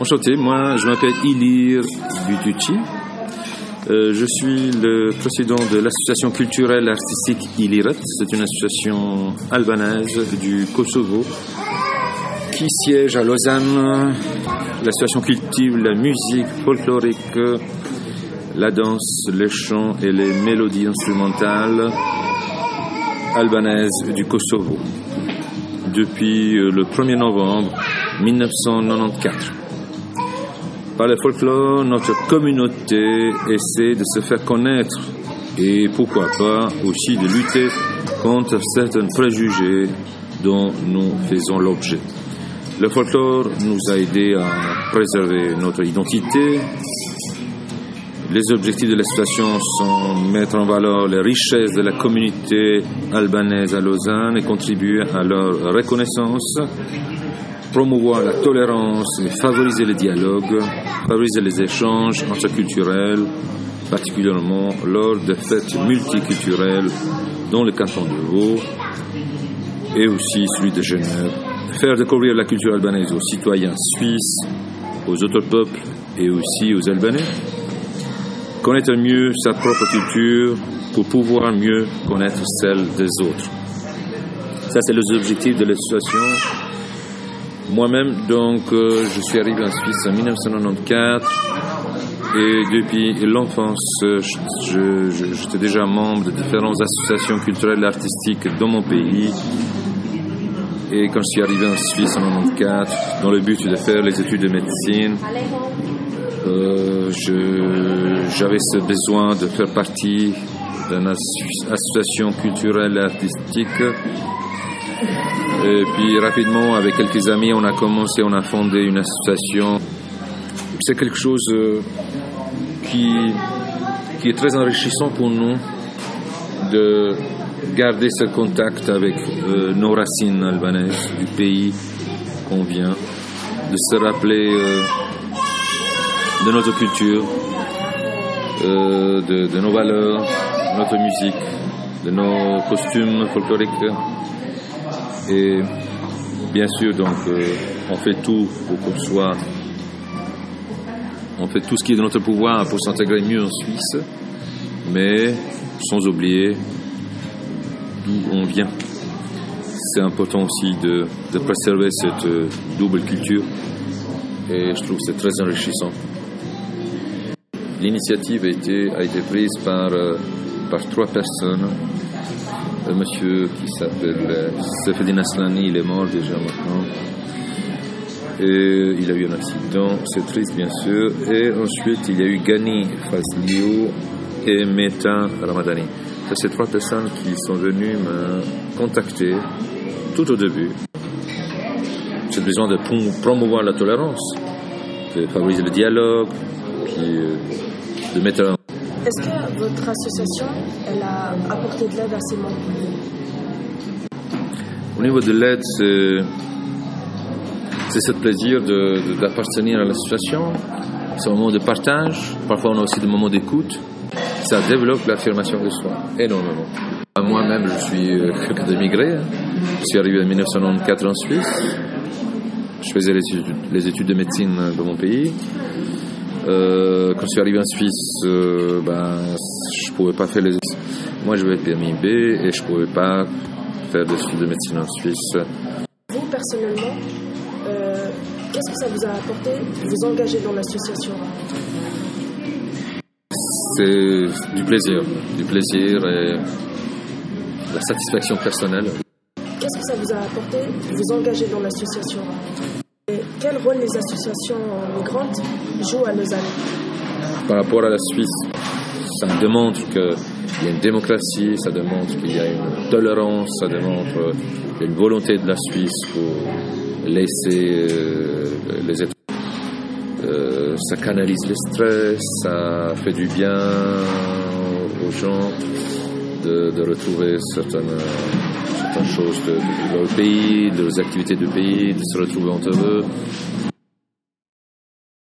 Enchanté, moi je m'appelle Ilir Butucci. Euh, je suis le président de l'association culturelle artistique Iliret. C'est une association albanaise du Kosovo qui siège à Lausanne. L'association cultive la musique folklorique, la danse, les chants et les mélodies instrumentales albanaises du Kosovo depuis euh, le 1er novembre 1994. Par le folklore, notre communauté essaie de se faire connaître et pourquoi pas aussi de lutter contre certains préjugés dont nous faisons l'objet. Le folklore nous a aidé à préserver notre identité. Les objectifs de l'association sont mettre en valeur les richesses de la communauté albanaise à Lausanne et contribuer à leur reconnaissance promouvoir la tolérance et favoriser le dialogue, favoriser les échanges interculturels, particulièrement lors des fêtes multiculturelles dans le canton de Vaud et aussi celui de Genève. Faire découvrir la culture albanaise aux citoyens suisses, aux autres peuples et aussi aux Albanais. Connaître mieux sa propre culture pour pouvoir mieux connaître celle des autres. Ça, c'est les objectifs de l'association moi-même, donc, euh, je suis arrivé en Suisse en 1994 et depuis l'enfance, j'étais déjà membre de différentes associations culturelles et artistiques dans mon pays. Et quand je suis arrivé en Suisse en 1994, dans le but de faire les études de médecine, euh, j'avais ce besoin de faire partie d'une association culturelle et artistique et puis rapidement, avec quelques amis, on a commencé, on a fondé une association. C'est quelque chose euh, qui, qui est très enrichissant pour nous de garder ce contact avec euh, nos racines albanaises du pays qu'on vient, de se rappeler euh, de notre culture, de, de nos valeurs, de notre musique, de nos costumes folkloriques. Et bien sûr, donc, euh, on fait tout pour qu'on soit. On fait tout ce qui est de notre pouvoir pour s'intégrer mieux en Suisse, mais sans oublier d'où on vient. C'est important aussi de, préserver cette euh, double culture et je trouve que c'est très enrichissant. L'initiative a été, a été prise par, euh, par trois personnes un monsieur qui s'appelle Sefedin Aslani, il est mort déjà maintenant. Et il a eu un accident, c'est triste bien sûr. Et ensuite, il y a eu Gani Fazliou et Meta Ramadani. C'est trois personnes qui sont venues me contacter tout au début. J'ai besoin de promouvoir la tolérance, de favoriser le dialogue, euh, de mettre est-ce que votre association, elle a apporté de l'aide à ces membres Au niveau de l'aide, c'est ce plaisir d'appartenir à l'association. C'est un moment de partage. Parfois, on a aussi des moments d'écoute. Ça développe l'affirmation de soi énormément. Moi-même, je suis euh, quelqu'un d'émigré. Je suis arrivé en 1994 en Suisse. Je faisais les études, les études de médecine dans mon pays. Euh, quand je suis arrivé en Suisse, euh, ben, je pouvais pas faire les. Moi, je vais être permis B et je pouvais pas faire des études de médecine en Suisse. Vous, personnellement, euh, qu'est-ce que ça vous a apporté de vous engager dans l'association? C'est du plaisir, du plaisir et la satisfaction personnelle. Qu'est-ce que ça vous a apporté de vous engager dans l'association? Quel rôle les associations migrantes jouent à Lausanne Par rapport à la Suisse, ça démontre qu'il y a une démocratie, ça démontre qu'il y a une tolérance, ça y a une volonté de la Suisse pour laisser euh, les États. Euh, ça canalise le stress, ça fait du bien aux gens de, retrouver certaines, certaines de, de, leur pays, de leurs activités du pays, de se retrouver entre eux.